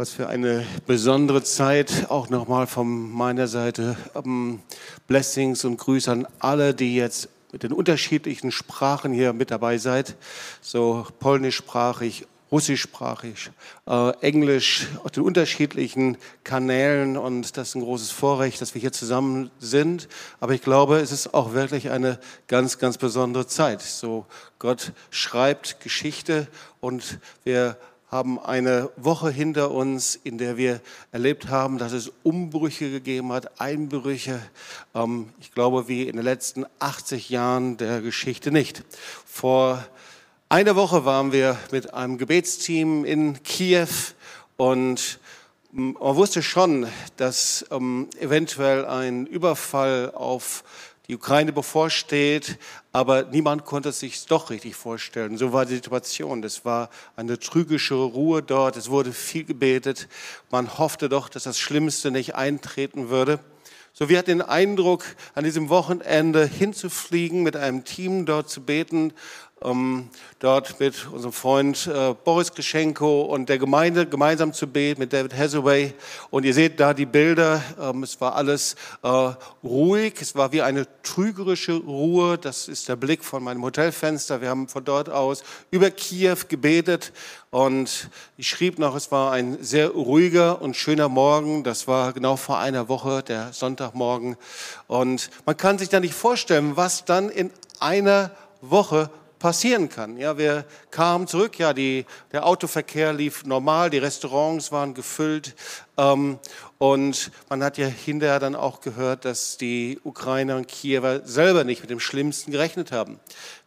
Was für eine besondere Zeit, auch nochmal von meiner Seite. Um, Blessings und Grüße an alle, die jetzt mit den unterschiedlichen Sprachen hier mit dabei seid. So polnischsprachig, russischsprachig, äh, Englisch, auf den unterschiedlichen Kanälen. Und das ist ein großes Vorrecht, dass wir hier zusammen sind. Aber ich glaube, es ist auch wirklich eine ganz, ganz besondere Zeit. So Gott schreibt Geschichte und wir haben eine Woche hinter uns, in der wir erlebt haben, dass es Umbrüche gegeben hat, Einbrüche. Ähm, ich glaube, wie in den letzten 80 Jahren der Geschichte nicht. Vor einer Woche waren wir mit einem Gebetsteam in Kiew und man wusste schon, dass ähm, eventuell ein Überfall auf die Ukraine bevorsteht, aber niemand konnte es sich doch richtig vorstellen. So war die Situation. Es war eine trügische Ruhe dort. Es wurde viel gebetet. Man hoffte doch, dass das Schlimmste nicht eintreten würde. So, wir hatten den Eindruck, an diesem Wochenende hinzufliegen, mit einem Team dort zu beten ähm, dort mit unserem Freund äh, Boris Geschenko und der Gemeinde gemeinsam zu beten mit David Hathaway. Und ihr seht da die Bilder. Ähm, es war alles äh, ruhig. Es war wie eine trügerische Ruhe. Das ist der Blick von meinem Hotelfenster. Wir haben von dort aus über Kiew gebetet. Und ich schrieb noch, es war ein sehr ruhiger und schöner Morgen. Das war genau vor einer Woche, der Sonntagmorgen. Und man kann sich da nicht vorstellen, was dann in einer Woche passieren kann. Ja, wir kamen zurück, ja, die, der Autoverkehr lief normal, die Restaurants waren gefüllt ähm, und man hat ja hinterher dann auch gehört, dass die Ukrainer und Kiewer selber nicht mit dem Schlimmsten gerechnet haben.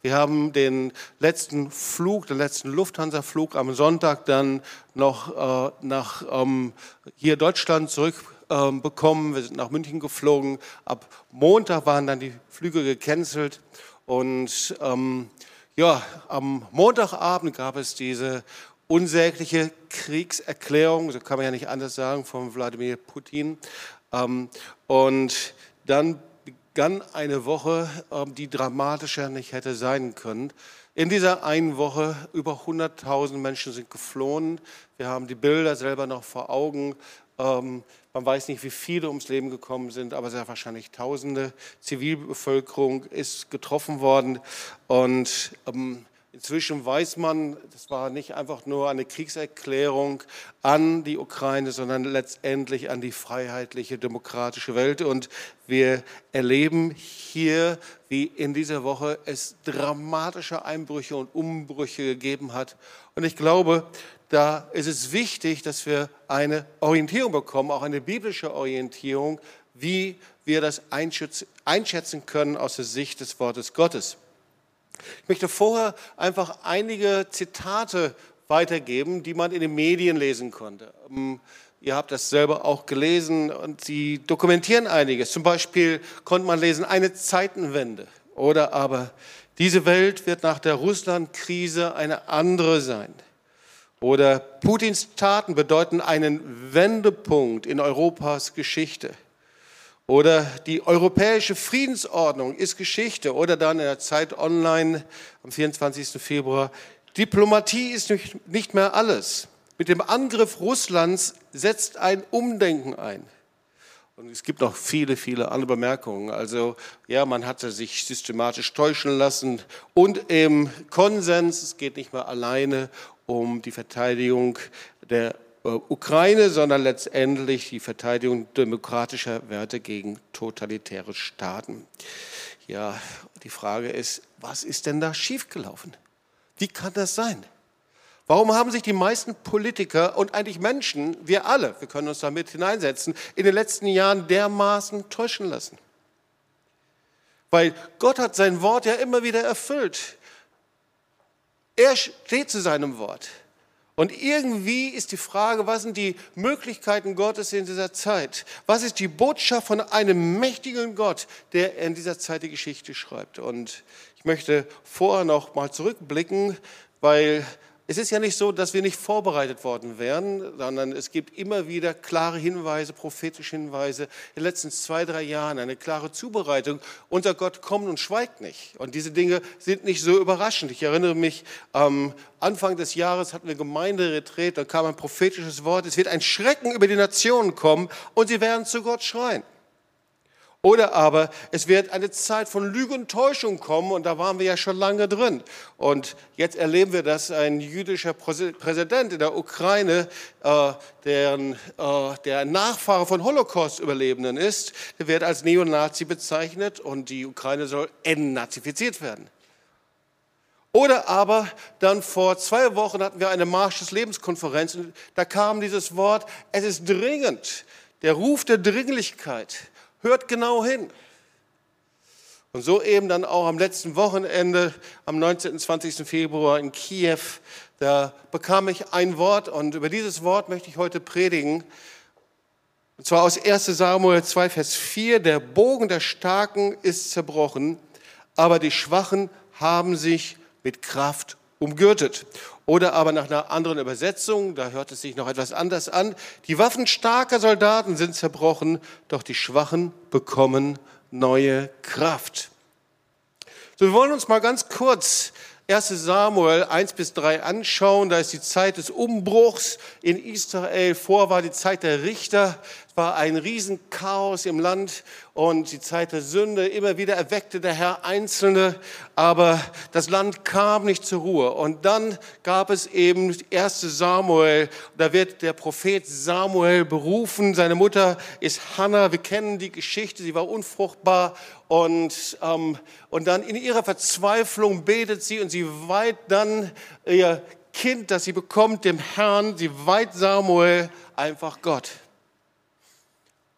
Wir haben den letzten Flug, den letzten Lufthansa-Flug am Sonntag dann noch äh, nach ähm, hier Deutschland zurück ähm, bekommen. Wir sind nach München geflogen. Ab Montag waren dann die Flüge gecancelt und ähm, ja, am Montagabend gab es diese unsägliche Kriegserklärung, so kann man ja nicht anders sagen, von Wladimir Putin. Ähm, und dann begann eine Woche, ähm, die dramatischer nicht hätte sein können. In dieser einen Woche über 100.000 Menschen sind geflohen. Wir haben die Bilder selber noch vor Augen. Man weiß nicht, wie viele ums Leben gekommen sind, aber sehr wahrscheinlich Tausende. Zivilbevölkerung ist getroffen worden. Und ähm, inzwischen weiß man, das war nicht einfach nur eine Kriegserklärung an die Ukraine, sondern letztendlich an die freiheitliche, demokratische Welt. Und wir erleben hier, wie in dieser Woche es dramatische Einbrüche und Umbrüche gegeben hat. Und ich glaube, da ist es wichtig, dass wir eine Orientierung bekommen, auch eine biblische Orientierung, wie wir das einschätzen können aus der Sicht des Wortes Gottes. Ich möchte vorher einfach einige Zitate weitergeben, die man in den Medien lesen konnte. Ähm, ihr habt das selber auch gelesen und sie dokumentieren einiges. Zum Beispiel konnte man lesen, eine Zeitenwende oder aber diese Welt wird nach der Russland-Krise eine andere sein. Oder Putins Taten bedeuten einen Wendepunkt in Europas Geschichte. Oder die europäische Friedensordnung ist Geschichte. Oder dann in der Zeit online am 24. Februar, Diplomatie ist nicht mehr alles. Mit dem Angriff Russlands setzt ein Umdenken ein. Und es gibt noch viele, viele andere Bemerkungen. Also ja, man hatte sich systematisch täuschen lassen und im Konsens, es geht nicht mehr alleine um die Verteidigung der äh, Ukraine, sondern letztendlich die Verteidigung demokratischer Werte gegen totalitäre Staaten. Ja, die Frage ist, was ist denn da schiefgelaufen? Wie kann das sein? Warum haben sich die meisten Politiker und eigentlich Menschen, wir alle, wir können uns damit hineinsetzen, in den letzten Jahren dermaßen täuschen lassen? Weil Gott hat sein Wort ja immer wieder erfüllt. Er steht zu seinem Wort. Und irgendwie ist die Frage, was sind die Möglichkeiten Gottes in dieser Zeit? Was ist die Botschaft von einem mächtigen Gott, der in dieser Zeit die Geschichte schreibt? Und ich möchte vorher noch mal zurückblicken, weil es ist ja nicht so, dass wir nicht vorbereitet worden wären, sondern es gibt immer wieder klare Hinweise, prophetische Hinweise. In den letzten zwei, drei Jahren eine klare Zubereitung. Unser Gott kommt und schweigt nicht. Und diese Dinge sind nicht so überraschend. Ich erinnere mich, am Anfang des Jahres hatten wir Gemeinderetreat, da kam ein prophetisches Wort. Es wird ein Schrecken über die Nationen kommen und sie werden zu Gott schreien. Oder aber es wird eine Zeit von Lüge und Täuschung kommen und da waren wir ja schon lange drin. Und jetzt erleben wir, dass ein jüdischer Präsident in der Ukraine, äh, deren, äh, der Nachfahre von Holocaust-Überlebenden ist, der wird als Neonazi bezeichnet und die Ukraine soll entnazifiziert werden. Oder aber dann vor zwei Wochen hatten wir eine Marsch des Lebenskonferenz und da kam dieses Wort, es ist dringend, der Ruf der Dringlichkeit Hört genau hin. Und so eben dann auch am letzten Wochenende, am 19. und 20. Februar in Kiew, da bekam ich ein Wort und über dieses Wort möchte ich heute predigen. Und zwar aus 1 Samuel 2, Vers 4, der Bogen der Starken ist zerbrochen, aber die Schwachen haben sich mit Kraft umgürtet. Oder aber nach einer anderen Übersetzung, da hört es sich noch etwas anders an, die Waffen starker Soldaten sind zerbrochen, doch die Schwachen bekommen neue Kraft. So, wir wollen uns mal ganz kurz 1 Samuel 1 bis 3 anschauen. Da ist die Zeit des Umbruchs in Israel. Vor war die Zeit der Richter. Es war ein Riesenchaos im Land und die Zeit der Sünde. Immer wieder erweckte der Herr Einzelne, aber das Land kam nicht zur Ruhe. Und dann gab es eben 1 Samuel. Da wird der Prophet Samuel berufen. Seine Mutter ist Hannah. Wir kennen die Geschichte. Sie war unfruchtbar und, ähm, und dann in ihrer Verzweiflung betet sie und sie weiht dann ihr Kind, das sie bekommt, dem Herrn. Sie weiht Samuel einfach Gott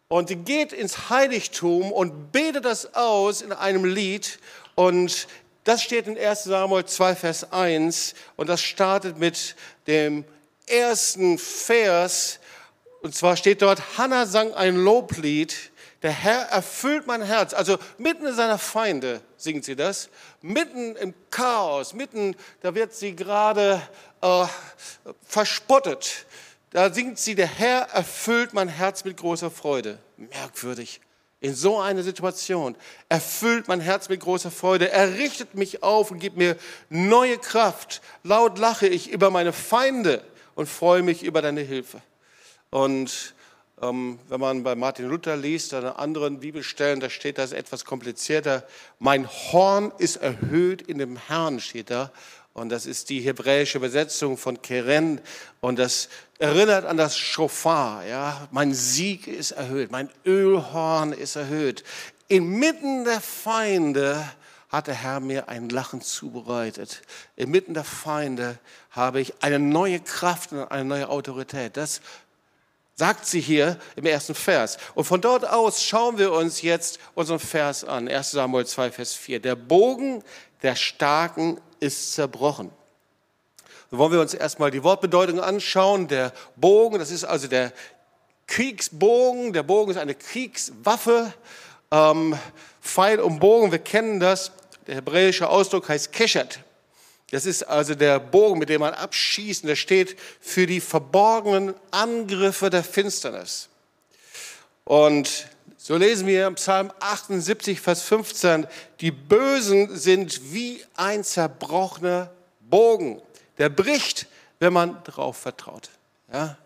und sie geht ins Heiligtum und betet das aus in einem Lied. Und das steht in 1 Samuel 2, Vers 1. Und das startet mit dem ersten Vers. Und zwar steht dort, Hannah sang ein Loblied. Der Herr erfüllt mein Herz. Also mitten in seiner Feinde singt sie das. Mitten im Chaos, mitten, da wird sie gerade äh, verspottet. Da singt sie, der Herr erfüllt mein Herz mit großer Freude. Merkwürdig. In so einer Situation erfüllt mein Herz mit großer Freude. Er richtet mich auf und gibt mir neue Kraft. Laut lache ich über meine Feinde und freue mich über deine Hilfe. Und ähm, wenn man bei Martin Luther liest, an anderen Bibelstellen, da steht das etwas komplizierter. Mein Horn ist erhöht in dem Herrn, steht da. Und das ist die hebräische Übersetzung von Keren. Und das erinnert an das Schofar. Ja? Mein Sieg ist erhöht, mein Ölhorn ist erhöht. Inmitten der Feinde hat der Herr mir ein Lachen zubereitet. Inmitten der Feinde habe ich eine neue Kraft und eine neue Autorität. Das sagt sie hier im ersten Vers. Und von dort aus schauen wir uns jetzt unseren Vers an. 1 Samuel 2, Vers 4. Der Bogen der Starken ist zerbrochen. Dann wollen wir uns erstmal die Wortbedeutung anschauen. Der Bogen, das ist also der Kriegsbogen. Der Bogen ist eine Kriegswaffe. Ähm, Pfeil und Bogen, wir kennen das. Der hebräische Ausdruck heißt Keshet. Das ist also der Bogen, mit dem man abschießt. Und der steht für die verborgenen Angriffe der Finsternis. Und so lesen wir im Psalm 78, Vers 15, die Bösen sind wie ein zerbrochener Bogen. Der bricht, wenn man darauf vertraut. Ja?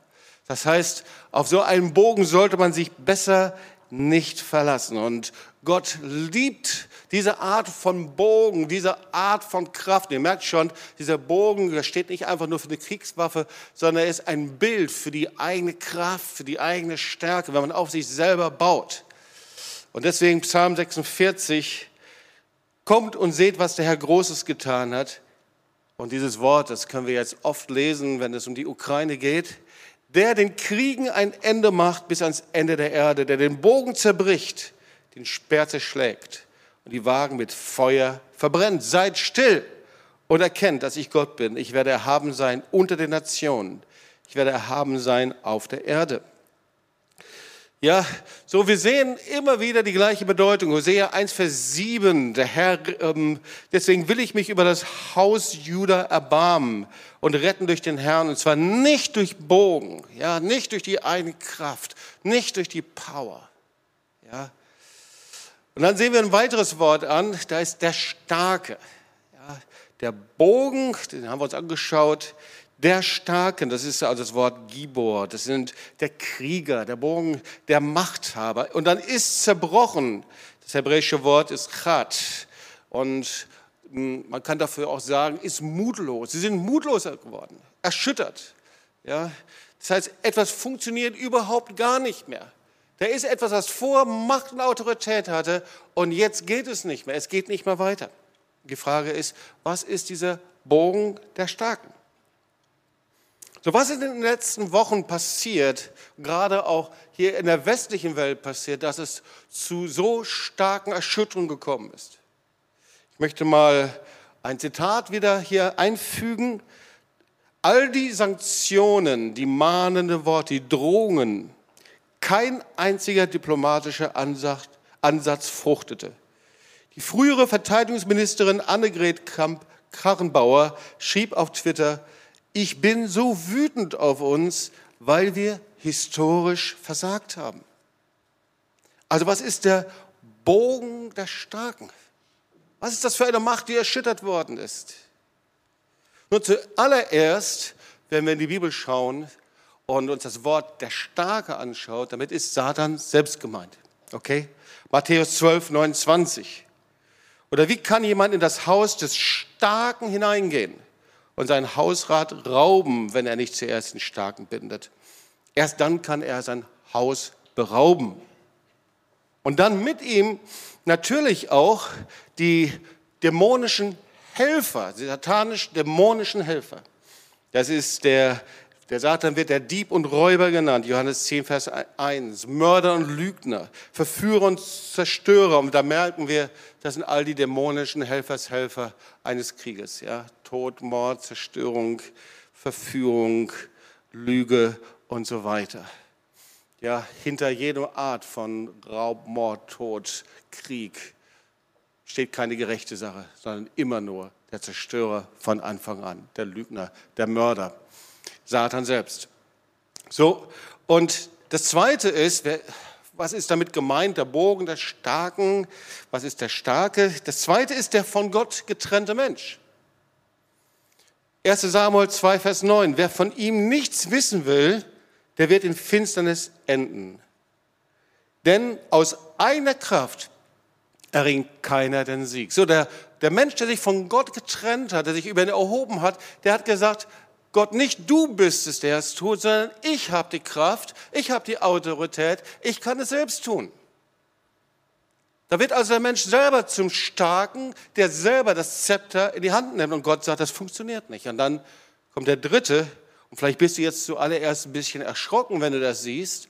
Das heißt, auf so einen Bogen sollte man sich besser nicht verlassen. Und Gott liebt diese Art von Bogen, diese Art von Kraft. Ihr merkt schon, dieser Bogen, der steht nicht einfach nur für eine Kriegswaffe, sondern er ist ein Bild für die eigene Kraft, für die eigene Stärke, wenn man auf sich selber baut. Und deswegen Psalm 46, kommt und seht, was der Herr Großes getan hat. Und dieses Wort, das können wir jetzt oft lesen, wenn es um die Ukraine geht. Der den Kriegen ein Ende macht bis ans Ende der Erde, der den Bogen zerbricht, den Speer zerschlägt und die Wagen mit Feuer verbrennt. Seid still und erkennt, dass ich Gott bin. Ich werde erhaben sein unter den Nationen. Ich werde erhaben sein auf der Erde. Ja, so wir sehen immer wieder die gleiche Bedeutung. Hosea 1, Vers 7, der Herr, ähm, deswegen will ich mich über das Haus Juda erbarmen und retten durch den Herrn. Und zwar nicht durch Bogen, ja, nicht durch die eigene Kraft, nicht durch die Power. Ja. Und dann sehen wir ein weiteres Wort an, da ist der Starke. Ja, der Bogen, den haben wir uns angeschaut, der Starken, das ist also das Wort Gibor, das sind der Krieger, der Bogen, der Machthaber. Und dann ist zerbrochen. Das hebräische Wort ist Chat. Und hm, man kann dafür auch sagen, ist mutlos. Sie sind mutloser geworden, erschüttert. Ja? Das heißt, etwas funktioniert überhaupt gar nicht mehr. Da ist etwas, was vor Macht und Autorität hatte und jetzt geht es nicht mehr. Es geht nicht mehr weiter. Die Frage ist, was ist dieser Bogen der Starken? So, was ist in den letzten Wochen passiert, gerade auch hier in der westlichen Welt passiert, dass es zu so starken Erschütterungen gekommen ist? Ich möchte mal ein Zitat wieder hier einfügen. All die Sanktionen, die mahnende Worte, die Drohungen, kein einziger diplomatischer Ansatz, Ansatz fruchtete. Die frühere Verteidigungsministerin Annegret Kramp-Karrenbauer schrieb auf Twitter, ich bin so wütend auf uns, weil wir historisch versagt haben. Also was ist der Bogen der Starken? Was ist das für eine Macht, die erschüttert worden ist? Nur zuallererst, wenn wir in die Bibel schauen und uns das Wort der Starke anschaut, damit ist Satan selbst gemeint. Okay? Matthäus 12, 29. Oder wie kann jemand in das Haus des Starken hineingehen? Und sein Hausrat rauben, wenn er nicht zuerst den Starken bindet. Erst dann kann er sein Haus berauben. Und dann mit ihm natürlich auch die dämonischen Helfer, die satanisch-dämonischen Helfer. Das ist der, der Satan wird der Dieb und Räuber genannt, Johannes 10, Vers 1, Mörder und Lügner, Verführer und Zerstörer. Und da merken wir, das sind all die dämonischen Helfershelfer eines Krieges. Ja? Tod, Mord, Zerstörung, Verführung, Lüge und so weiter. Ja, hinter jeder Art von Raub, Mord, Tod, Krieg steht keine gerechte Sache, sondern immer nur der Zerstörer von Anfang an, der Lügner, der Mörder, Satan selbst. So, und das Zweite ist, was ist damit gemeint, der Bogen der Starken, was ist der Starke? Das Zweite ist der von Gott getrennte Mensch. 1 Samuel 2, Vers 9. Wer von ihm nichts wissen will, der wird in Finsternis enden. Denn aus einer Kraft erringt keiner den Sieg. So, der, der Mensch, der sich von Gott getrennt hat, der sich über ihn erhoben hat, der hat gesagt, Gott, nicht du bist es, der es tut, sondern ich habe die Kraft, ich habe die Autorität, ich kann es selbst tun. Da wird also der Mensch selber zum Starken, der selber das Zepter in die Hand nimmt und Gott sagt, das funktioniert nicht. Und dann kommt der Dritte, und vielleicht bist du jetzt zuallererst ein bisschen erschrocken, wenn du das siehst.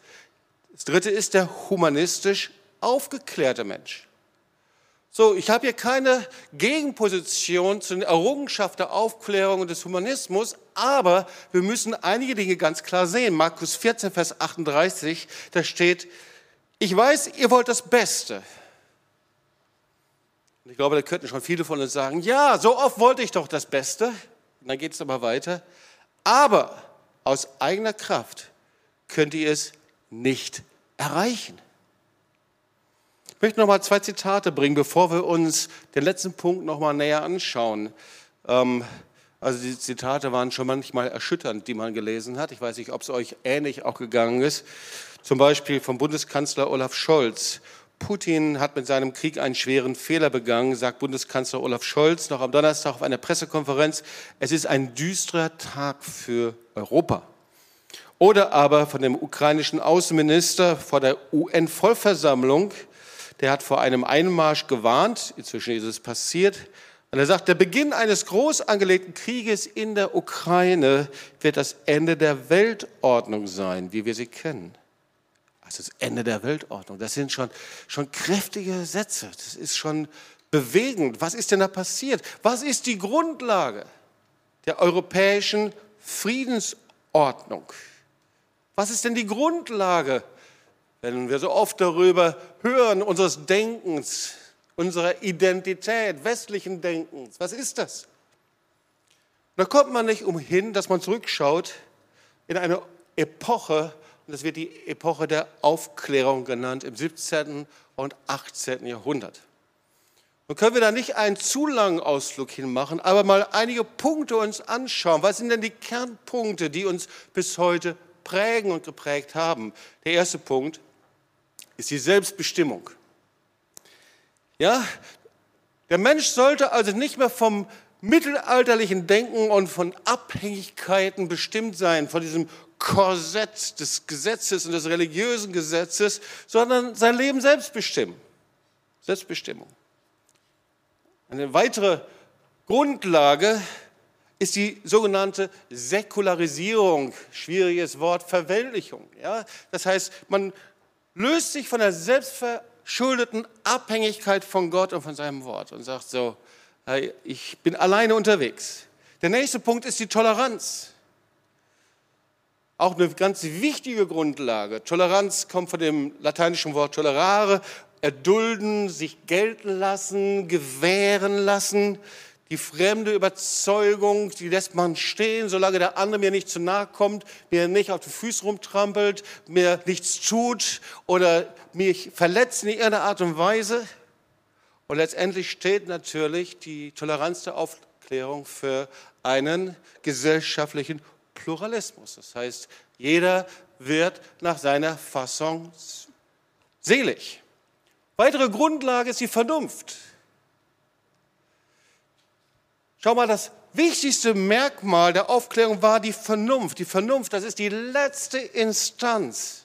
Das Dritte ist der humanistisch aufgeklärte Mensch. So, ich habe hier keine Gegenposition zu den Errungenschaften der Aufklärung und des Humanismus, aber wir müssen einige Dinge ganz klar sehen. Markus 14, Vers 38, da steht, ich weiß, ihr wollt das Beste und ich glaube, da könnten schon viele von uns sagen, ja, so oft wollte ich doch das Beste. Und dann geht es aber weiter. Aber aus eigener Kraft könnt ihr es nicht erreichen. Ich möchte noch mal zwei Zitate bringen, bevor wir uns den letzten Punkt noch mal näher anschauen. Ähm, also die Zitate waren schon manchmal erschütternd, die man gelesen hat. Ich weiß nicht, ob es euch ähnlich auch gegangen ist. Zum Beispiel vom Bundeskanzler Olaf Scholz. Putin hat mit seinem Krieg einen schweren Fehler begangen, sagt Bundeskanzler Olaf Scholz noch am Donnerstag auf einer Pressekonferenz. Es ist ein düsterer Tag für Europa. Oder aber von dem ukrainischen Außenminister vor der UN-Vollversammlung, der hat vor einem Einmarsch gewarnt, inzwischen ist es passiert, und er sagt, der Beginn eines groß angelegten Krieges in der Ukraine wird das Ende der Weltordnung sein, wie wir sie kennen. Also das Ende der Weltordnung. Das sind schon, schon kräftige Sätze. Das ist schon bewegend. Was ist denn da passiert? Was ist die Grundlage der europäischen Friedensordnung? Was ist denn die Grundlage wenn wir so oft darüber hören, unseres Denkens, unserer Identität, westlichen Denkens. Was ist das? Da kommt man nicht umhin, dass man zurückschaut in eine Epoche, das wird die Epoche der Aufklärung genannt, im 17. und 18. Jahrhundert. Nun können wir da nicht einen zu langen Ausflug hinmachen, aber mal einige Punkte uns anschauen. Was sind denn die Kernpunkte, die uns bis heute prägen und geprägt haben? Der erste Punkt ist die Selbstbestimmung. Ja, der Mensch sollte also nicht mehr vom mittelalterlichen Denken und von Abhängigkeiten bestimmt sein, von diesem Korsett des Gesetzes und des religiösen Gesetzes, sondern sein Leben selbst bestimmen. Selbstbestimmung. Eine weitere Grundlage ist die sogenannte Säkularisierung, schwieriges Wort, Verweltlichung. Ja? Das heißt, man löst sich von der selbstverschuldeten Abhängigkeit von Gott und von seinem Wort und sagt so, ich bin alleine unterwegs. Der nächste Punkt ist die Toleranz. Auch eine ganz wichtige Grundlage. Toleranz kommt von dem lateinischen Wort tolerare, erdulden, sich gelten lassen, gewähren lassen. Die fremde Überzeugung, die lässt man stehen, solange der andere mir nicht zu nahe kommt, mir nicht auf die Füße rumtrampelt, mir nichts tut oder mich verletzt in irgendeiner Art und Weise. Und letztendlich steht natürlich die Toleranz der Aufklärung für einen gesellschaftlichen Pluralismus. Das heißt, jeder wird nach seiner Fassung selig. Weitere Grundlage ist die Vernunft. Schau mal, das wichtigste Merkmal der Aufklärung war die Vernunft. Die Vernunft, das ist die letzte Instanz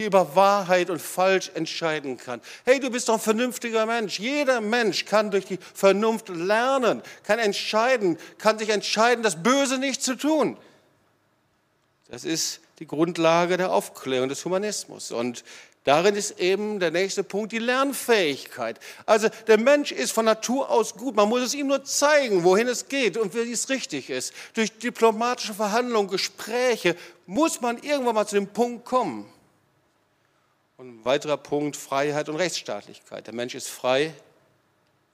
die über Wahrheit und Falsch entscheiden kann. Hey, du bist doch ein vernünftiger Mensch. Jeder Mensch kann durch die Vernunft lernen, kann entscheiden, kann sich entscheiden, das Böse nicht zu tun. Das ist die Grundlage der Aufklärung des Humanismus. Und darin ist eben der nächste Punkt die Lernfähigkeit. Also der Mensch ist von Natur aus gut. Man muss es ihm nur zeigen, wohin es geht und wie es richtig ist. Durch diplomatische Verhandlungen, Gespräche muss man irgendwann mal zu dem Punkt kommen. Und ein weiterer Punkt, Freiheit und Rechtsstaatlichkeit. Der Mensch ist frei,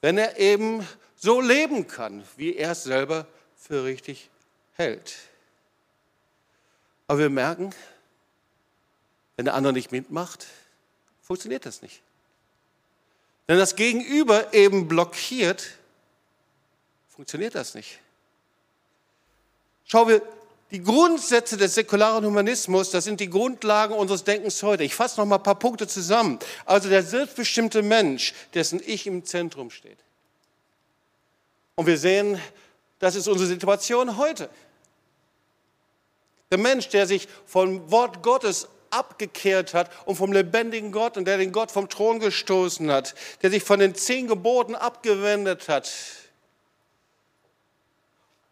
wenn er eben so leben kann, wie er es selber für richtig hält. Aber wir merken, wenn der andere nicht mitmacht, funktioniert das nicht. Wenn das Gegenüber eben blockiert, funktioniert das nicht. Schau, wir die Grundsätze des säkularen Humanismus, das sind die Grundlagen unseres Denkens heute. Ich fasse noch mal ein paar Punkte zusammen. Also der selbstbestimmte Mensch, dessen Ich im Zentrum steht. Und wir sehen, das ist unsere Situation heute. Der Mensch, der sich vom Wort Gottes abgekehrt hat und vom lebendigen Gott und der den Gott vom Thron gestoßen hat, der sich von den zehn Geboten abgewendet hat,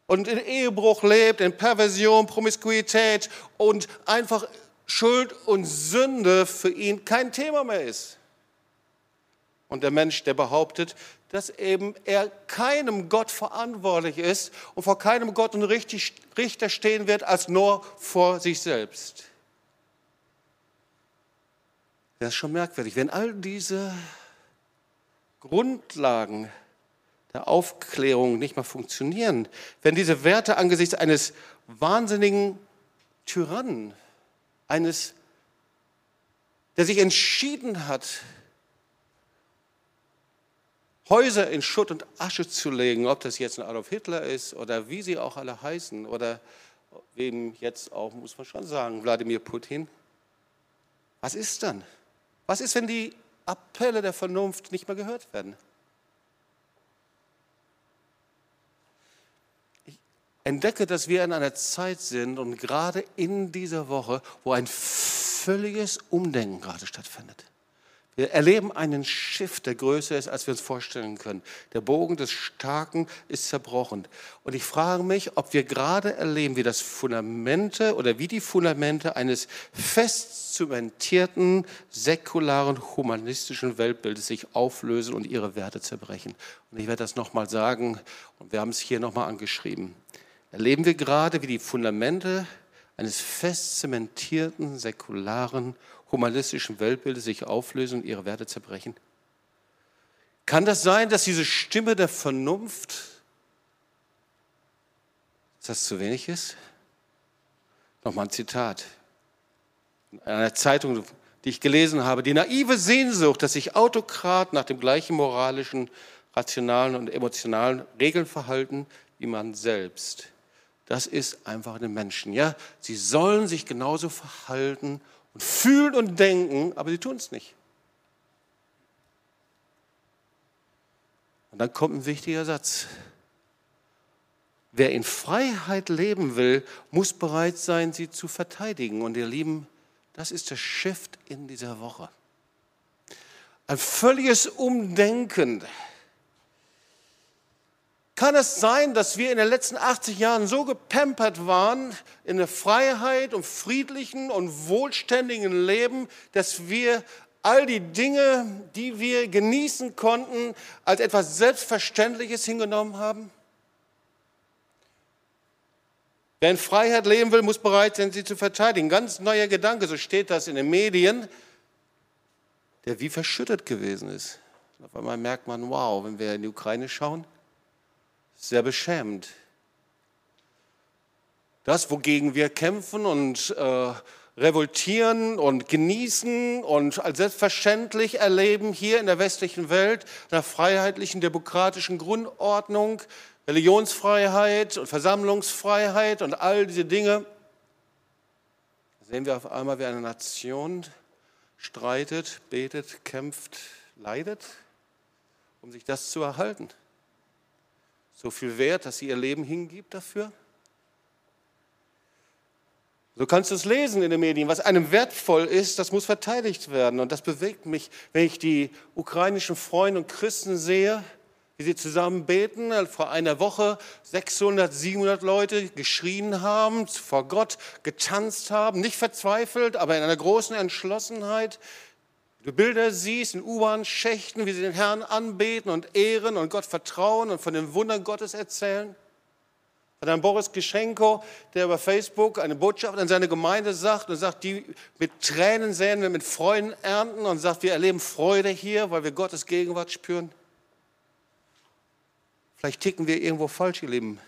und in Ehebruch lebt, in Perversion, Promiskuität und einfach Schuld und Sünde für ihn kein Thema mehr ist. Und der Mensch, der behauptet, dass eben er keinem Gott verantwortlich ist und vor keinem Gott und Richter stehen wird, als nur vor sich selbst. Das ist schon merkwürdig, wenn all diese Grundlagen der Aufklärung nicht mehr funktionieren, wenn diese Werte angesichts eines wahnsinnigen Tyrannen, eines, der sich entschieden hat, Häuser in Schutt und Asche zu legen, ob das jetzt ein Adolf Hitler ist oder wie sie auch alle heißen oder wem jetzt auch, muss man schon sagen, Wladimir Putin. Was ist dann? Was ist, wenn die Appelle der Vernunft nicht mehr gehört werden? entdecke, dass wir in einer Zeit sind und gerade in dieser Woche, wo ein völliges Umdenken gerade stattfindet. Wir erleben einen Shift, der größer ist, als wir uns vorstellen können. Der Bogen des Starken ist zerbrochen. Und ich frage mich, ob wir gerade erleben, wie das Fundamente oder wie die Fundamente eines fest zementierten, säkularen, humanistischen Weltbildes sich auflösen und ihre Werte zerbrechen. Und ich werde das nochmal sagen, und wir haben es hier nochmal angeschrieben erleben wir gerade, wie die Fundamente eines fest zementierten, säkularen, humanistischen Weltbildes sich auflösen und ihre Werte zerbrechen? Kann das sein, dass diese Stimme der Vernunft, dass das zu wenig ist? Nochmal ein Zitat. In einer Zeitung, die ich gelesen habe, die naive Sehnsucht, dass sich Autokraten nach dem gleichen moralischen, rationalen und emotionalen Regeln verhalten wie man selbst. Das ist einfach eine Menschen. Ja, sie sollen sich genauso verhalten und fühlen und denken, aber sie tun es nicht. Und dann kommt ein wichtiger Satz. Wer in Freiheit leben will, muss bereit sein, sie zu verteidigen. Und ihr Lieben, das ist der Shift in dieser Woche. Ein völliges Umdenken kann es sein, dass wir in den letzten 80 Jahren so gepampert waren in der Freiheit und friedlichen und wohlständigen Leben, dass wir all die Dinge, die wir genießen konnten, als etwas Selbstverständliches hingenommen haben? Wer in Freiheit leben will, muss bereit sein, sie zu verteidigen. Ganz neuer Gedanke, so steht das in den Medien, der wie verschüttet gewesen ist. Auf einmal merkt man, wow, wenn wir in die Ukraine schauen, sehr beschämend. Das, wogegen wir kämpfen und äh, revoltieren und genießen und als selbstverständlich erleben hier in der westlichen Welt, einer freiheitlichen, demokratischen Grundordnung, Religionsfreiheit und Versammlungsfreiheit und all diese Dinge, sehen wir auf einmal, wie eine Nation streitet, betet, kämpft, leidet, um sich das zu erhalten so viel wert, dass sie ihr Leben hingibt dafür? So kannst du es lesen in den Medien. Was einem wertvoll ist, das muss verteidigt werden. Und das bewegt mich, wenn ich die ukrainischen Freunde und Christen sehe, wie sie zusammen beten. Vor einer Woche 600, 700 Leute geschrien haben, vor Gott getanzt haben, nicht verzweifelt, aber in einer großen Entschlossenheit. Du Bilder siehst in U-Bahn-Schächten, wie sie den Herrn anbeten und ehren und Gott vertrauen und von den Wundern Gottes erzählen. Von einem Boris Geschenko, der über Facebook eine Botschaft an seine Gemeinde sagt und sagt, die mit Tränen säen wir mit Freuden ernten und sagt, wir erleben Freude hier, weil wir Gottes Gegenwart spüren. Vielleicht ticken wir irgendwo falsch, ihr Lieben.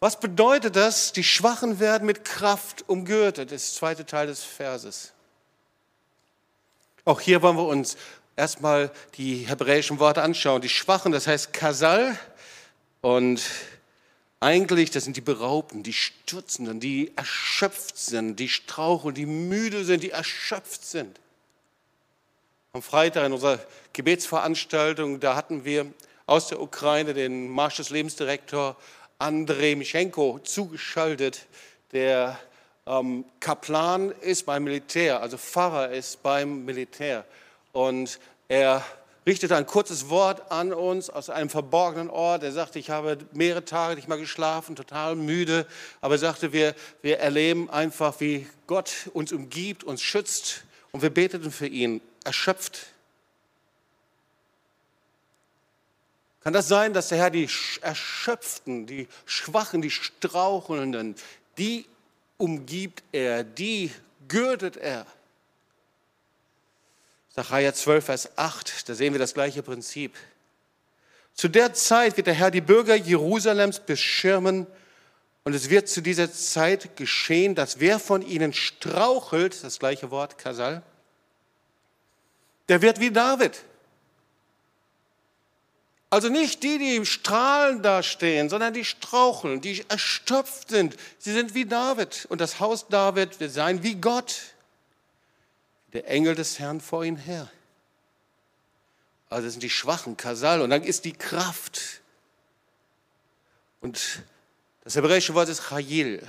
Was bedeutet das? Die Schwachen werden mit Kraft umgürtet, ist der zweite Teil des Verses. Auch hier wollen wir uns erstmal die hebräischen Worte anschauen. Die Schwachen, das heißt Kasal. Und eigentlich, das sind die Beraubten, die Stürzenden, die erschöpft sind, die straucheln, die müde sind, die erschöpft sind. Am Freitag in unserer Gebetsveranstaltung, da hatten wir aus der Ukraine den Marsch des Lebensdirektor Andrei Mischenko zugeschaltet, der ähm, Kaplan ist beim Militär, also Pfarrer ist beim Militär. Und er richtete ein kurzes Wort an uns aus einem verborgenen Ort. Er sagte, ich habe mehrere Tage nicht mal geschlafen, total müde. Aber er sagte, wir, wir erleben einfach, wie Gott uns umgibt, uns schützt. Und wir beteten für ihn, erschöpft. Kann das sein, dass der Herr die Erschöpften, die Schwachen, die Strauchelnden, die umgibt er, die gürtet er. Sacharja 12, Vers 8, da sehen wir das gleiche Prinzip. Zu der Zeit wird der Herr die Bürger Jerusalems beschirmen und es wird zu dieser Zeit geschehen, dass wer von ihnen strauchelt, das gleiche Wort Kasal, der wird wie David. Also nicht die, die im Strahlen dastehen, sondern die straucheln, die erstopft sind. Sie sind wie David. Und das Haus David wird sein wie Gott. Der Engel des Herrn vor ihnen her. Also das sind die schwachen Kasal. Und dann ist die Kraft. Und das hebräische Wort ist Chayil.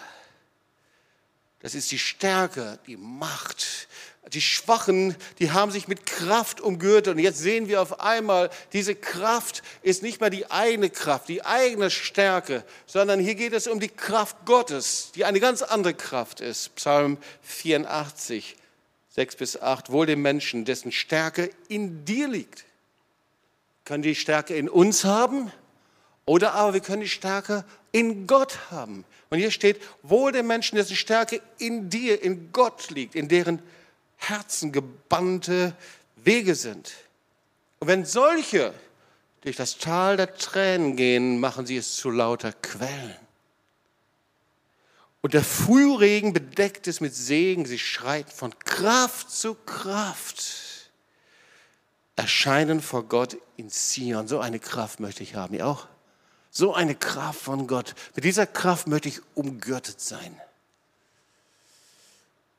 Das ist die Stärke, die Macht, die Schwachen, die haben sich mit Kraft umgürtet. Und jetzt sehen wir auf einmal, diese Kraft ist nicht mehr die eigene Kraft, die eigene Stärke, sondern hier geht es um die Kraft Gottes, die eine ganz andere Kraft ist. Psalm 84, 6 bis 8. Wohl dem Menschen, dessen Stärke in dir liegt. Können die Stärke in uns haben Oder aber wir können die Stärke in Gott haben. Und hier steht, wohl dem Menschen, dessen Stärke in dir, in Gott liegt, in deren Herzen gebannte Wege sind. Und wenn solche durch das Tal der Tränen gehen, machen sie es zu lauter Quellen. Und der Frühregen bedeckt es mit Segen, sie schreit von Kraft zu Kraft. Erscheinen vor Gott in Zion. So eine Kraft möchte ich haben, ihr auch? So eine Kraft von Gott. Mit dieser Kraft möchte ich umgürtet sein.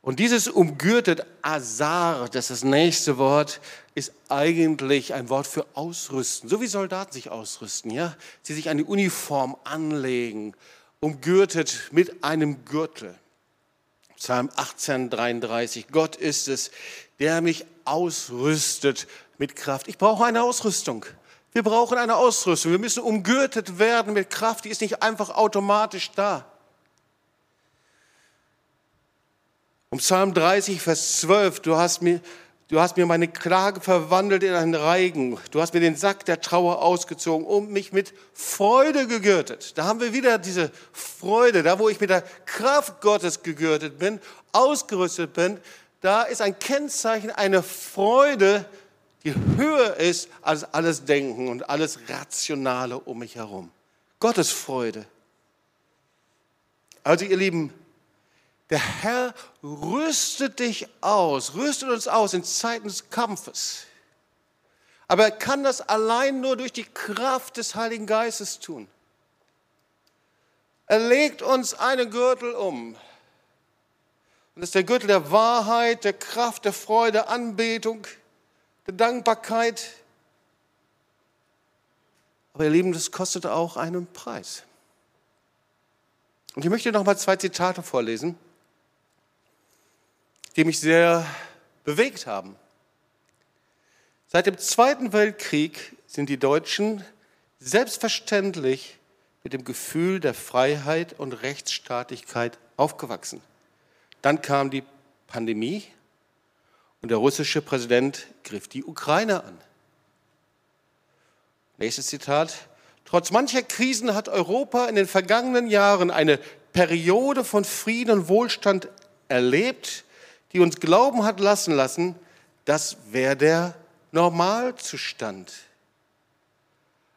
Und dieses umgürtet, Azar, das ist das nächste Wort, ist eigentlich ein Wort für ausrüsten. So wie Soldaten sich ausrüsten, ja? Sie sich eine Uniform anlegen, umgürtet mit einem Gürtel. Psalm 18, 33. Gott ist es, der mich ausrüstet mit Kraft. Ich brauche eine Ausrüstung. Wir brauchen eine Ausrüstung. Wir müssen umgürtet werden mit Kraft. Die ist nicht einfach automatisch da. Um Psalm 30, Vers 12, du hast mir, du hast mir meine Klage verwandelt in einen Reigen. Du hast mir den Sack der Trauer ausgezogen und mich mit Freude gegürtet. Da haben wir wieder diese Freude, da wo ich mit der Kraft Gottes gegürtet bin, ausgerüstet bin. Da ist ein Kennzeichen, eine Freude, die höher ist als alles Denken und alles Rationale um mich herum. Gottes Freude. Also ihr Lieben, der Herr rüstet dich aus, rüstet uns aus in Zeiten des Kampfes. Aber er kann das allein nur durch die Kraft des Heiligen Geistes tun. Er legt uns einen Gürtel um. Und das ist der Gürtel der Wahrheit, der Kraft, der Freude, Anbetung, der Dankbarkeit. Aber ihr Lieben, das kostet auch einen Preis. Und ich möchte noch mal zwei Zitate vorlesen die mich sehr bewegt haben. Seit dem Zweiten Weltkrieg sind die Deutschen selbstverständlich mit dem Gefühl der Freiheit und Rechtsstaatlichkeit aufgewachsen. Dann kam die Pandemie und der russische Präsident griff die Ukraine an. Nächstes Zitat. Trotz mancher Krisen hat Europa in den vergangenen Jahren eine Periode von Frieden und Wohlstand erlebt, die uns glauben hat lassen lassen, das wäre der Normalzustand.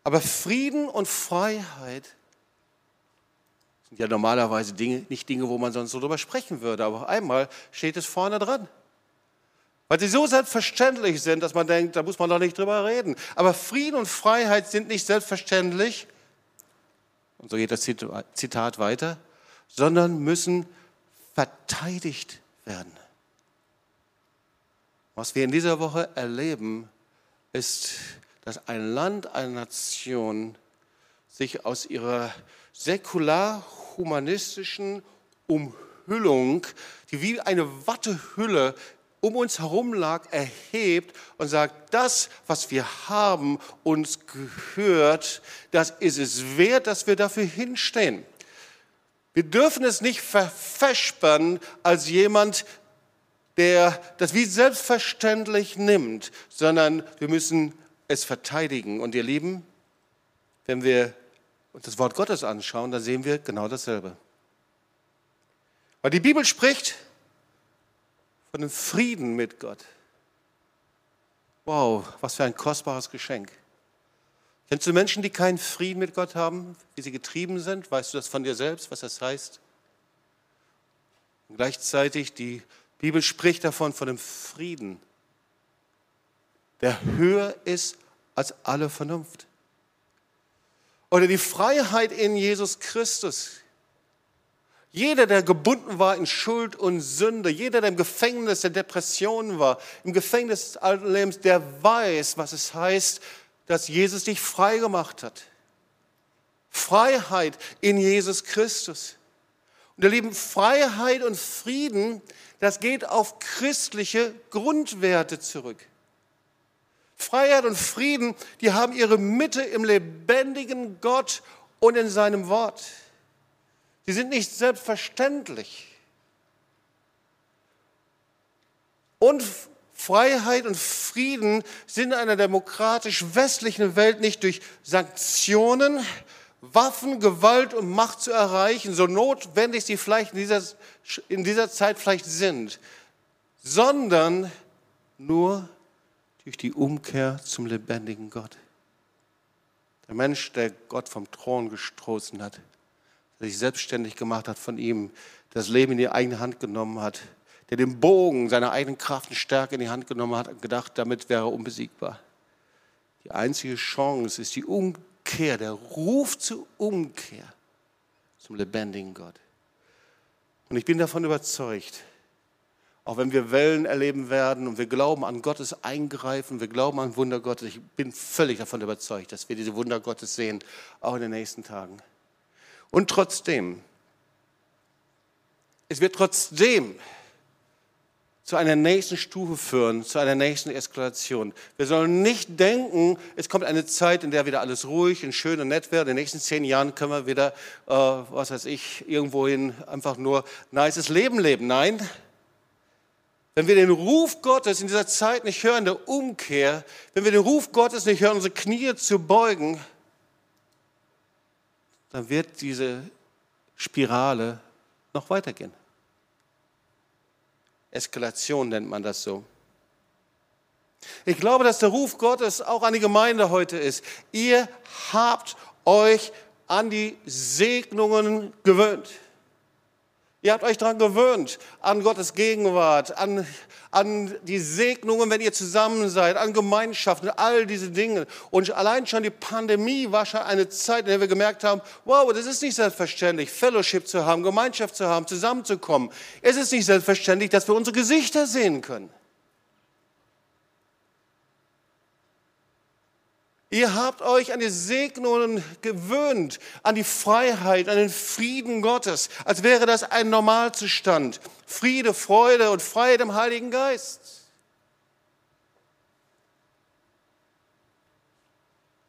Aber Frieden und Freiheit sind ja normalerweise Dinge, nicht Dinge, wo man sonst so drüber sprechen würde, aber einmal steht es vorne dran. Weil sie so selbstverständlich sind, dass man denkt, da muss man doch nicht drüber reden. Aber Frieden und Freiheit sind nicht selbstverständlich, und so geht das Zitat weiter, sondern müssen verteidigt werden. Was wir in dieser Woche erleben, ist, dass ein Land, eine Nation sich aus ihrer säkular-humanistischen Umhüllung, die wie eine Wattehülle um uns herum lag, erhebt und sagt, das, was wir haben, uns gehört, das ist es wert, dass wir dafür hinstehen. Wir dürfen es nicht verfespern als jemand, der das wie selbstverständlich nimmt, sondern wir müssen es verteidigen. Und ihr Lieben, wenn wir uns das Wort Gottes anschauen, dann sehen wir genau dasselbe. Weil die Bibel spricht von dem Frieden mit Gott. Wow, was für ein kostbares Geschenk. Kennst du Menschen, die keinen Frieden mit Gott haben, wie sie getrieben sind? Weißt du das von dir selbst, was das heißt? Und gleichzeitig die Bibel spricht davon, von dem Frieden, der höher ist als alle Vernunft. Oder die Freiheit in Jesus Christus. Jeder, der gebunden war in Schuld und Sünde, jeder, der im Gefängnis der Depression war, im Gefängnis des alten Lebens, der weiß, was es heißt, dass Jesus dich frei gemacht hat. Freiheit in Jesus Christus. Und ihr Lieben, Freiheit und Frieden das geht auf christliche Grundwerte zurück. Freiheit und Frieden, die haben ihre Mitte im lebendigen Gott und in seinem Wort. Sie sind nicht selbstverständlich. Und Freiheit und Frieden sind in einer demokratisch westlichen Welt nicht durch Sanktionen, Waffen, Gewalt und Macht zu erreichen, so notwendig sie vielleicht in dieser, in dieser Zeit vielleicht sind, sondern nur durch die Umkehr zum lebendigen Gott. Der Mensch, der Gott vom Thron gestoßen hat, der sich selbstständig gemacht hat von ihm, das Leben in die eigene Hand genommen hat, der den Bogen seiner eigenen Kraft und Stärke in die Hand genommen hat und gedacht, damit wäre er unbesiegbar. Die einzige Chance ist die Umkehr, der Ruf zur Umkehr zum lebendigen Gott. Und ich bin davon überzeugt, auch wenn wir Wellen erleben werden und wir glauben an Gottes Eingreifen, wir glauben an Wunder Gottes, ich bin völlig davon überzeugt, dass wir diese Wunder Gottes sehen, auch in den nächsten Tagen. Und trotzdem, es wird trotzdem zu einer nächsten Stufe führen, zu einer nächsten Eskalation. Wir sollen nicht denken, es kommt eine Zeit, in der wieder alles ruhig und schön und nett wird. In den nächsten zehn Jahren können wir wieder, äh, was weiß ich, irgendwohin einfach nur nices Leben leben. Nein, wenn wir den Ruf Gottes in dieser Zeit nicht hören, der Umkehr, wenn wir den Ruf Gottes nicht hören, unsere Knie zu beugen, dann wird diese Spirale noch weitergehen. Eskalation nennt man das so. Ich glaube, dass der Ruf Gottes auch an die Gemeinde heute ist. Ihr habt euch an die Segnungen gewöhnt. Ihr habt euch daran gewöhnt, an Gottes Gegenwart, an, an die Segnungen, wenn ihr zusammen seid, an Gemeinschaften, all diese Dinge. Und allein schon die Pandemie war schon eine Zeit, in der wir gemerkt haben, wow, das ist nicht selbstverständlich, Fellowship zu haben, Gemeinschaft zu haben, zusammenzukommen. Es ist nicht selbstverständlich, dass wir unsere Gesichter sehen können. Ihr habt euch an die Segnungen gewöhnt, an die Freiheit, an den Frieden Gottes, als wäre das ein Normalzustand. Friede, Freude und Freiheit im Heiligen Geist.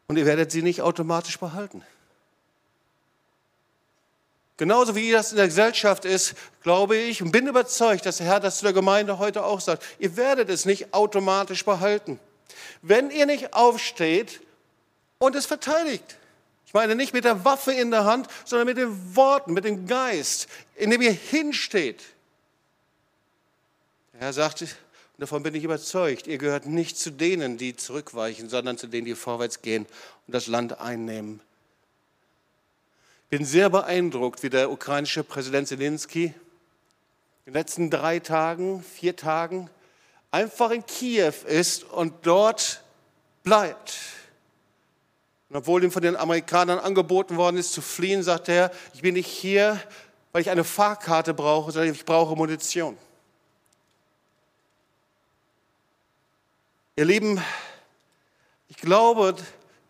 Und ihr werdet sie nicht automatisch behalten. Genauso wie das in der Gesellschaft ist, glaube ich und bin überzeugt, dass der Herr das zu der Gemeinde heute auch sagt. Ihr werdet es nicht automatisch behalten. Wenn ihr nicht aufsteht und es verteidigt. Ich meine nicht mit der Waffe in der Hand, sondern mit den Worten, mit dem Geist, in dem ihr hinsteht. Der Herr sagte, und davon bin ich überzeugt, ihr gehört nicht zu denen, die zurückweichen, sondern zu denen, die vorwärts gehen und das Land einnehmen. Ich bin sehr beeindruckt, wie der ukrainische Präsident Zelensky in den letzten drei Tagen, vier Tagen einfach in Kiew ist und dort bleibt und obwohl ihm von den Amerikanern angeboten worden ist, zu fliehen, sagt er, ich bin nicht hier, weil ich eine Fahrkarte brauche, sondern ich brauche Munition. Ihr Lieben, ich glaube,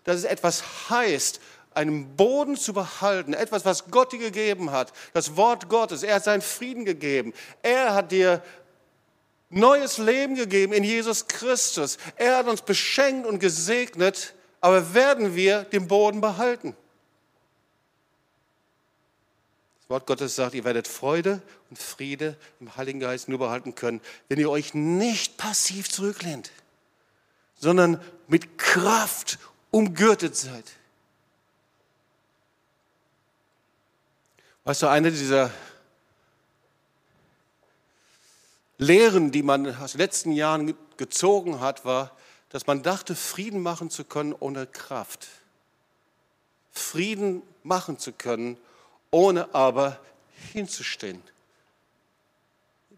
dass es etwas heißt, einen Boden zu behalten, etwas, was Gott dir gegeben hat, das Wort Gottes. Er hat seinen Frieden gegeben. Er hat dir neues Leben gegeben in Jesus Christus. Er hat uns beschenkt und gesegnet aber werden wir den Boden behalten? Das Wort Gottes sagt, ihr werdet Freude und Friede im Heiligen Geist nur behalten können, wenn ihr euch nicht passiv zurücklehnt, sondern mit Kraft umgürtet seid. Weißt du, eine dieser Lehren, die man aus den letzten Jahren gezogen hat, war, dass man dachte, Frieden machen zu können ohne Kraft. Frieden machen zu können, ohne aber hinzustehen.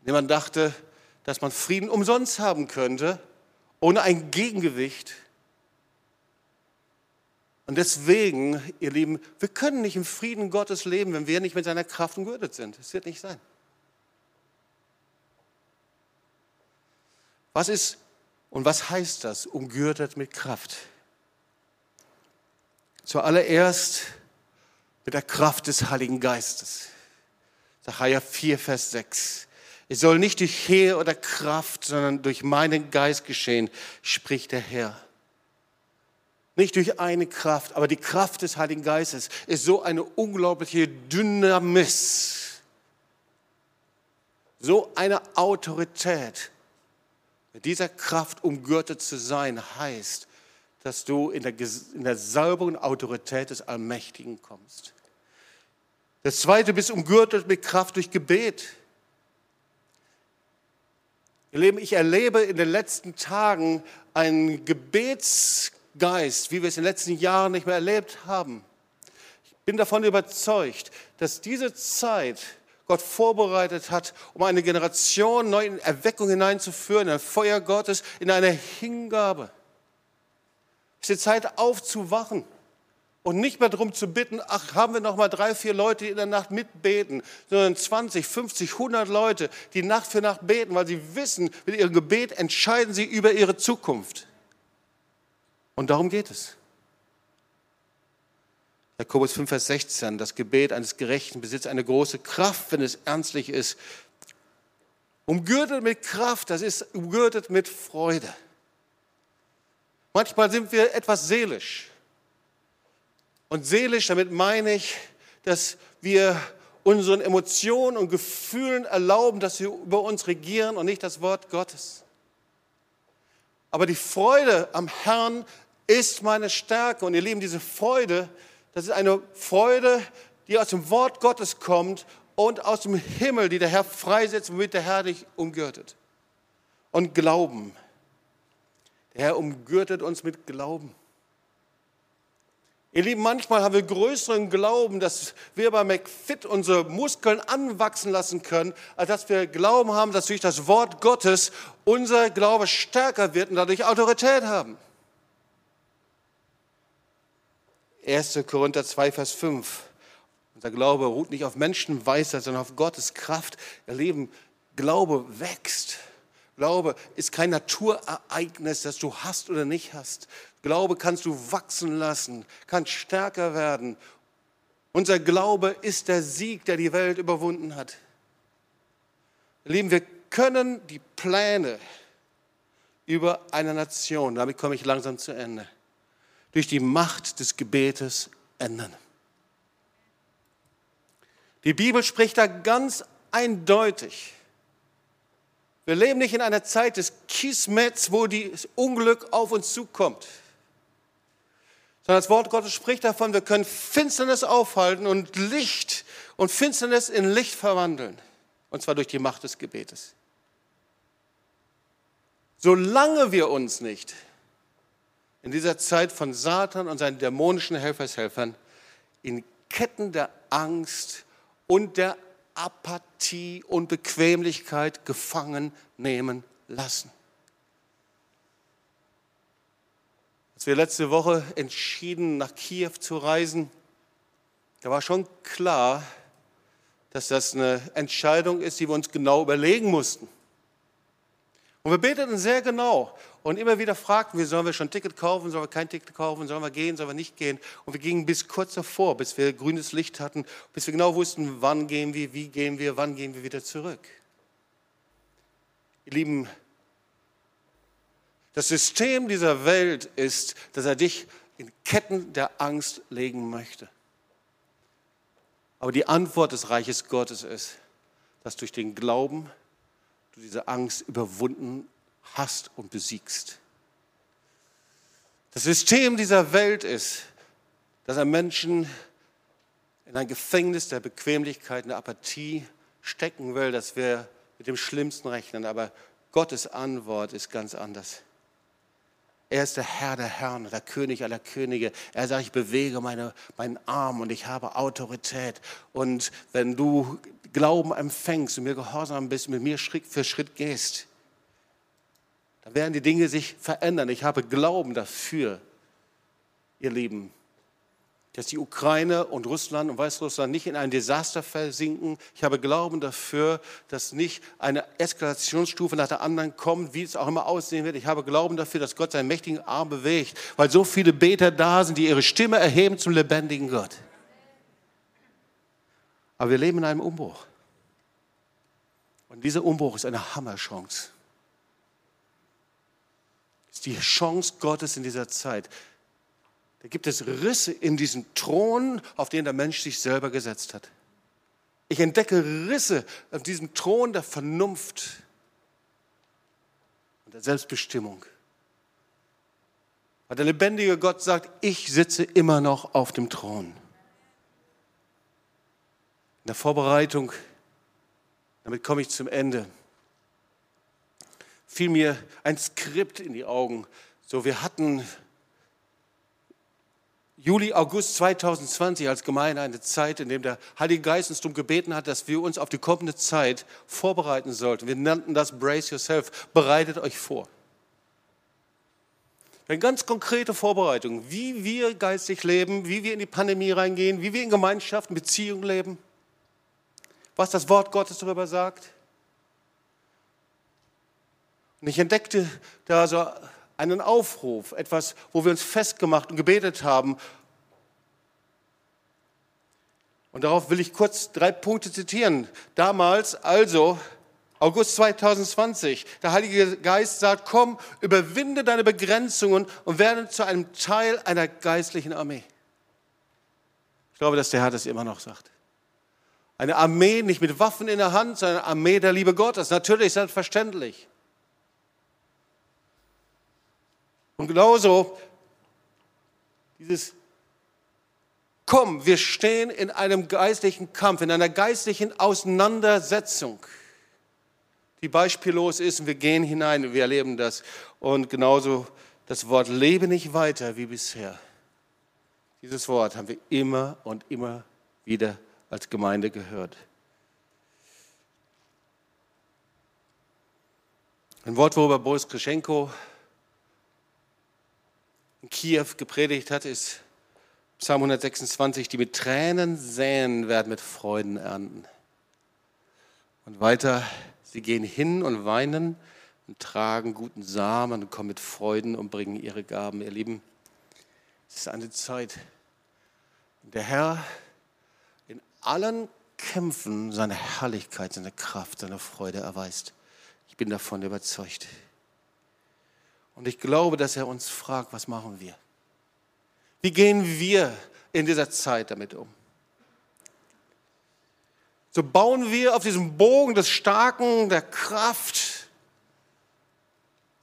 Man dachte, dass man Frieden umsonst haben könnte, ohne ein Gegengewicht. Und deswegen, ihr Lieben, wir können nicht im Frieden Gottes leben, wenn wir nicht mit seiner Kraft umgürtet sind. Das wird nicht sein. Was ist und was heißt das, umgürtet mit Kraft? Zuallererst mit der Kraft des Heiligen Geistes. Sacharja 4, Vers 6. Es soll nicht durch Heer oder Kraft, sondern durch meinen Geist geschehen, spricht der Herr. Nicht durch eine Kraft, aber die Kraft des Heiligen Geistes ist so eine unglaubliche Dynamis, so eine Autorität, mit dieser Kraft umgürtet zu sein heißt, dass du in der, in der Salbung Autorität des Allmächtigen kommst. Das zweite, du bist umgürtet mit Kraft durch Gebet. Ich erlebe in den letzten Tagen einen Gebetsgeist, wie wir es in den letzten Jahren nicht mehr erlebt haben. Ich bin davon überzeugt, dass diese Zeit Gott vorbereitet hat, um eine Generation neu in Erweckung hineinzuführen, in ein Feuer Gottes, in eine Hingabe. Es ist die Zeit aufzuwachen und nicht mehr darum zu bitten, ach, haben wir noch mal drei, vier Leute, die in der Nacht mitbeten, sondern 20, 50, 100 Leute, die Nacht für Nacht beten, weil sie wissen, mit ihrem Gebet entscheiden sie über ihre Zukunft. Und darum geht es. Jakobus 5, Vers 16, das Gebet eines Gerechten besitzt eine große Kraft, wenn es ernstlich ist. Umgürtet mit Kraft, das ist umgürtet mit Freude. Manchmal sind wir etwas seelisch. Und seelisch, damit meine ich, dass wir unseren Emotionen und Gefühlen erlauben, dass sie über uns regieren und nicht das Wort Gottes. Aber die Freude am Herrn ist meine Stärke. Und ihr Lieben, diese Freude, das ist eine Freude, die aus dem Wort Gottes kommt und aus dem Himmel, die der Herr freisetzt, womit der Herr dich umgürtet. Und Glauben. Der Herr umgürtet uns mit Glauben. Ihr Lieben, manchmal haben wir größeren Glauben, dass wir bei McFit unsere Muskeln anwachsen lassen können, als dass wir Glauben haben, dass durch das Wort Gottes unser Glaube stärker wird und dadurch Autorität haben. 1. Korinther 2, Vers 5. Unser Glaube ruht nicht auf Menschenweisheit, sondern auf Gottes Kraft. Ihr Lieben, Glaube wächst. Glaube ist kein Naturereignis, das du hast oder nicht hast. Glaube kannst du wachsen lassen, kann stärker werden. Unser Glaube ist der Sieg, der die Welt überwunden hat. Lieben, wir können die Pläne über eine Nation, damit komme ich langsam zu Ende, durch die Macht des Gebetes ändern. Die Bibel spricht da ganz eindeutig. Wir leben nicht in einer Zeit des Kismets, wo das Unglück auf uns zukommt sondern das Wort Gottes spricht davon, wir können Finsternis aufhalten und Licht und Finsternis in Licht verwandeln. Und zwar durch die Macht des Gebetes. Solange wir uns nicht in dieser Zeit von Satan und seinen dämonischen Helfershelfern in Ketten der Angst und der Apathie und Bequemlichkeit gefangen nehmen lassen. Als wir letzte Woche entschieden, nach Kiew zu reisen, da war schon klar, dass das eine Entscheidung ist, die wir uns genau überlegen mussten. Und wir beteten sehr genau und immer wieder fragten wir, sollen wir schon ein Ticket kaufen, sollen wir kein Ticket kaufen, sollen wir gehen, sollen wir nicht gehen. Und wir gingen bis kurz davor, bis wir grünes Licht hatten, bis wir genau wussten, wann gehen wir, wie gehen wir, wann gehen wir wieder zurück. Ihr Lieben, das System dieser Welt ist, dass er dich in Ketten der Angst legen möchte. Aber die Antwort des Reiches Gottes ist, dass durch den Glauben du diese Angst überwunden hast und besiegst. Das System dieser Welt ist, dass er Menschen in ein Gefängnis der Bequemlichkeit, der Apathie stecken will, dass wir mit dem Schlimmsten rechnen. Aber Gottes Antwort ist ganz anders. Er ist der Herr der Herren, der König aller Könige. Er sagt, ich bewege meine, meinen Arm und ich habe Autorität. Und wenn du Glauben empfängst und mir gehorsam bist, mit mir Schritt für Schritt gehst, dann werden die Dinge sich verändern. Ich habe Glauben dafür, ihr Lieben dass die Ukraine und Russland und Weißrussland nicht in ein Desaster versinken. Ich habe Glauben dafür, dass nicht eine Eskalationsstufe nach der anderen kommt, wie es auch immer aussehen wird. Ich habe Glauben dafür, dass Gott seinen mächtigen Arm bewegt, weil so viele Beter da sind, die ihre Stimme erheben zum lebendigen Gott. Aber wir leben in einem Umbruch. Und dieser Umbruch ist eine Hammerchance. Es ist die Chance Gottes in dieser Zeit. Da gibt es Risse in diesen Thron, auf den der Mensch sich selber gesetzt hat. Ich entdecke Risse auf diesem Thron der Vernunft und der Selbstbestimmung. Weil der lebendige Gott sagt, ich sitze immer noch auf dem Thron. In der Vorbereitung, damit komme ich zum Ende, fiel mir ein Skript in die Augen. So, wir hatten Juli, August 2020 als Gemeinde eine Zeit, in der der Heilige Geist uns darum gebeten hat, dass wir uns auf die kommende Zeit vorbereiten sollten. Wir nannten das Brace Yourself, bereitet euch vor. Eine ganz konkrete Vorbereitung, wie wir geistig leben, wie wir in die Pandemie reingehen, wie wir in Gemeinschaften, Beziehungen leben, was das Wort Gottes darüber sagt. Und ich entdeckte da so einen Aufruf, etwas, wo wir uns festgemacht und gebetet haben. Und darauf will ich kurz drei Punkte zitieren. Damals, also August 2020, der Heilige Geist sagt, komm, überwinde deine Begrenzungen und werde zu einem Teil einer geistlichen Armee. Ich glaube, dass der Herr das immer noch sagt. Eine Armee nicht mit Waffen in der Hand, sondern eine Armee der Liebe Gottes. Natürlich, selbstverständlich. Und genauso dieses Komm, wir stehen in einem geistlichen Kampf, in einer geistlichen Auseinandersetzung, die beispiellos ist und wir gehen hinein und wir erleben das. Und genauso das Wort lebe nicht weiter wie bisher. Dieses Wort haben wir immer und immer wieder als Gemeinde gehört. Ein Wort, worüber Boris Krischenko in Kiew gepredigt hat, ist Psalm 126, die mit Tränen säen, werden mit Freuden ernten. Und weiter, sie gehen hin und weinen und tragen guten Samen und kommen mit Freuden und bringen ihre Gaben. Ihr Lieben, es ist eine Zeit, in der Herr allen Kämpfen seine Herrlichkeit, seine Kraft, seine Freude erweist. Ich bin davon überzeugt. Und ich glaube, dass er uns fragt, was machen wir? Wie gehen wir in dieser Zeit damit um? So bauen wir auf diesem Bogen des Starken, der Kraft,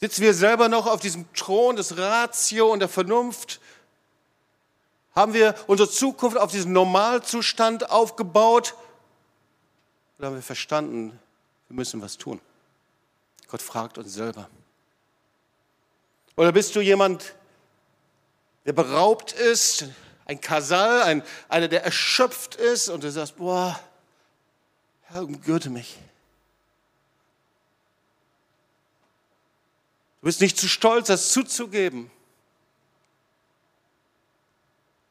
sitzen wir selber noch auf diesem Thron des Ratio und der Vernunft, haben wir unsere Zukunft auf diesen Normalzustand aufgebaut oder haben wir verstanden, wir müssen was tun? Gott fragt uns selber. Oder bist du jemand, der beraubt ist, ein Kasal, ein, einer, der erschöpft ist und du sagst, boah, Herr, umgürte mich. Du bist nicht zu stolz, das zuzugeben.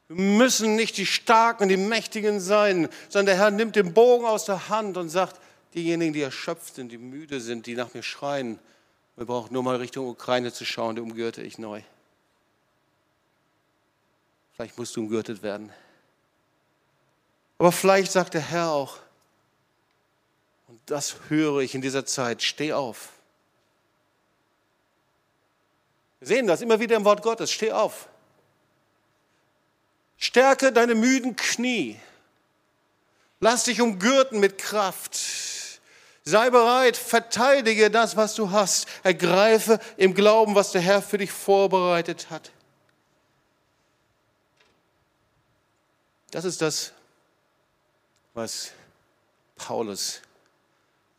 Wir müssen nicht die Starken, die Mächtigen sein, sondern der Herr nimmt den Bogen aus der Hand und sagt, diejenigen, die erschöpft sind, die müde sind, die nach mir schreien, wir brauchen nur mal Richtung Ukraine zu schauen, die umgürte ich neu. Vielleicht musst du umgürtet werden. Aber vielleicht sagt der Herr auch, und das höre ich in dieser Zeit, steh auf. Wir sehen das immer wieder im Wort Gottes, steh auf. Stärke deine müden Knie. Lass dich umgürten mit Kraft. Sei bereit, verteidige das, was du hast. Ergreife im Glauben, was der Herr für dich vorbereitet hat. Das ist das, was Paulus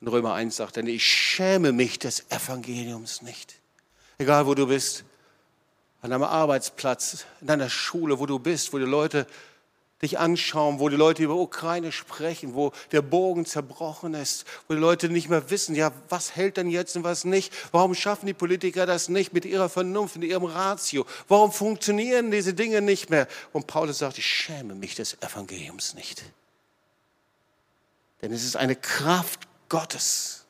in Römer 1 sagt. Denn ich schäme mich des Evangeliums nicht. Egal wo du bist, an deinem Arbeitsplatz, in deiner Schule, wo du bist, wo die Leute dich anschauen, wo die Leute über Ukraine sprechen, wo der Bogen zerbrochen ist, wo die Leute nicht mehr wissen, ja, was hält denn jetzt und was nicht? Warum schaffen die Politiker das nicht mit ihrer Vernunft, mit ihrem Ratio? Warum funktionieren diese Dinge nicht mehr? Und Paulus sagt, ich schäme mich des Evangeliums nicht. Denn es ist eine Kraft Gottes,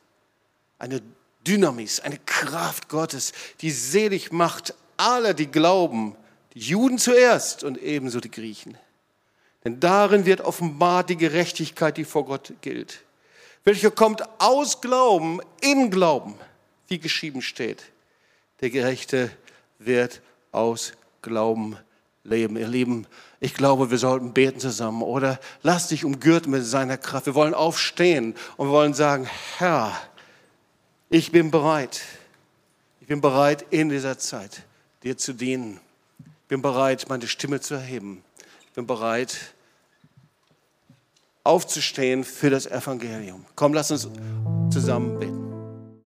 eine Dynamis, eine Kraft Gottes, die selig macht alle, die glauben, die Juden zuerst und ebenso die Griechen. Denn darin wird offenbart die Gerechtigkeit, die vor Gott gilt, welche kommt aus Glauben, in Glauben, wie geschrieben steht. Der Gerechte wird aus Glauben leben. Ihr Lieben, ich glaube, wir sollten beten zusammen oder lass dich umgürten mit seiner Kraft. Wir wollen aufstehen und wir wollen sagen, Herr, ich bin bereit. Ich bin bereit in dieser Zeit, dir zu dienen. bin bereit, meine Stimme zu erheben. Ich bin bereit, aufzustehen für das Evangelium. Komm, lass uns zusammen beten.